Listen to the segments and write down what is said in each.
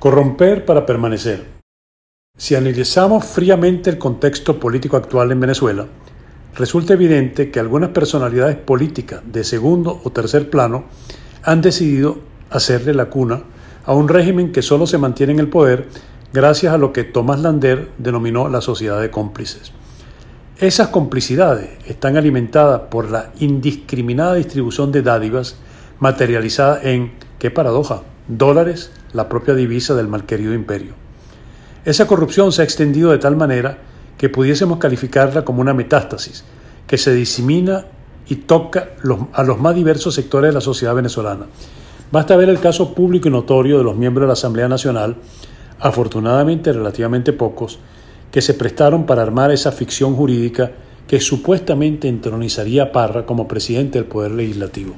Corromper para permanecer. Si analizamos fríamente el contexto político actual en Venezuela, resulta evidente que algunas personalidades políticas de segundo o tercer plano han decidido hacerle la cuna a un régimen que solo se mantiene en el poder gracias a lo que Tomás Lander denominó la sociedad de cómplices. Esas complicidades están alimentadas por la indiscriminada distribución de dádivas materializada en, qué paradoja, dólares, la propia divisa del malquerido imperio. Esa corrupción se ha extendido de tal manera que pudiésemos calificarla como una metástasis que se disemina y toca a los más diversos sectores de la sociedad venezolana. Basta ver el caso público y notorio de los miembros de la Asamblea Nacional, afortunadamente relativamente pocos, que se prestaron para armar esa ficción jurídica que supuestamente entronizaría a Parra como presidente del Poder Legislativo.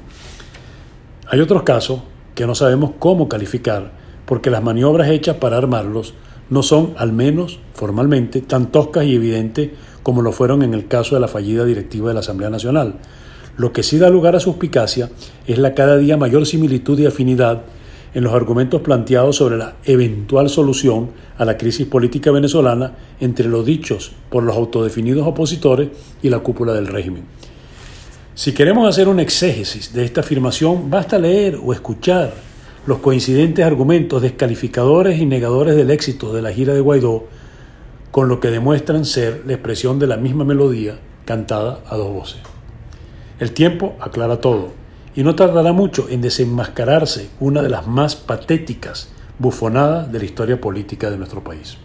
Hay otros casos que no sabemos cómo calificar porque las maniobras hechas para armarlos no son, al menos formalmente, tan toscas y evidentes como lo fueron en el caso de la fallida directiva de la Asamblea Nacional. Lo que sí da lugar a suspicacia es la cada día mayor similitud y afinidad en los argumentos planteados sobre la eventual solución a la crisis política venezolana entre los dichos por los autodefinidos opositores y la cúpula del régimen. Si queremos hacer un exégesis de esta afirmación, basta leer o escuchar los coincidentes argumentos descalificadores y negadores del éxito de la gira de Guaidó, con lo que demuestran ser la expresión de la misma melodía cantada a dos voces. El tiempo aclara todo y no tardará mucho en desenmascararse una de las más patéticas bufonadas de la historia política de nuestro país.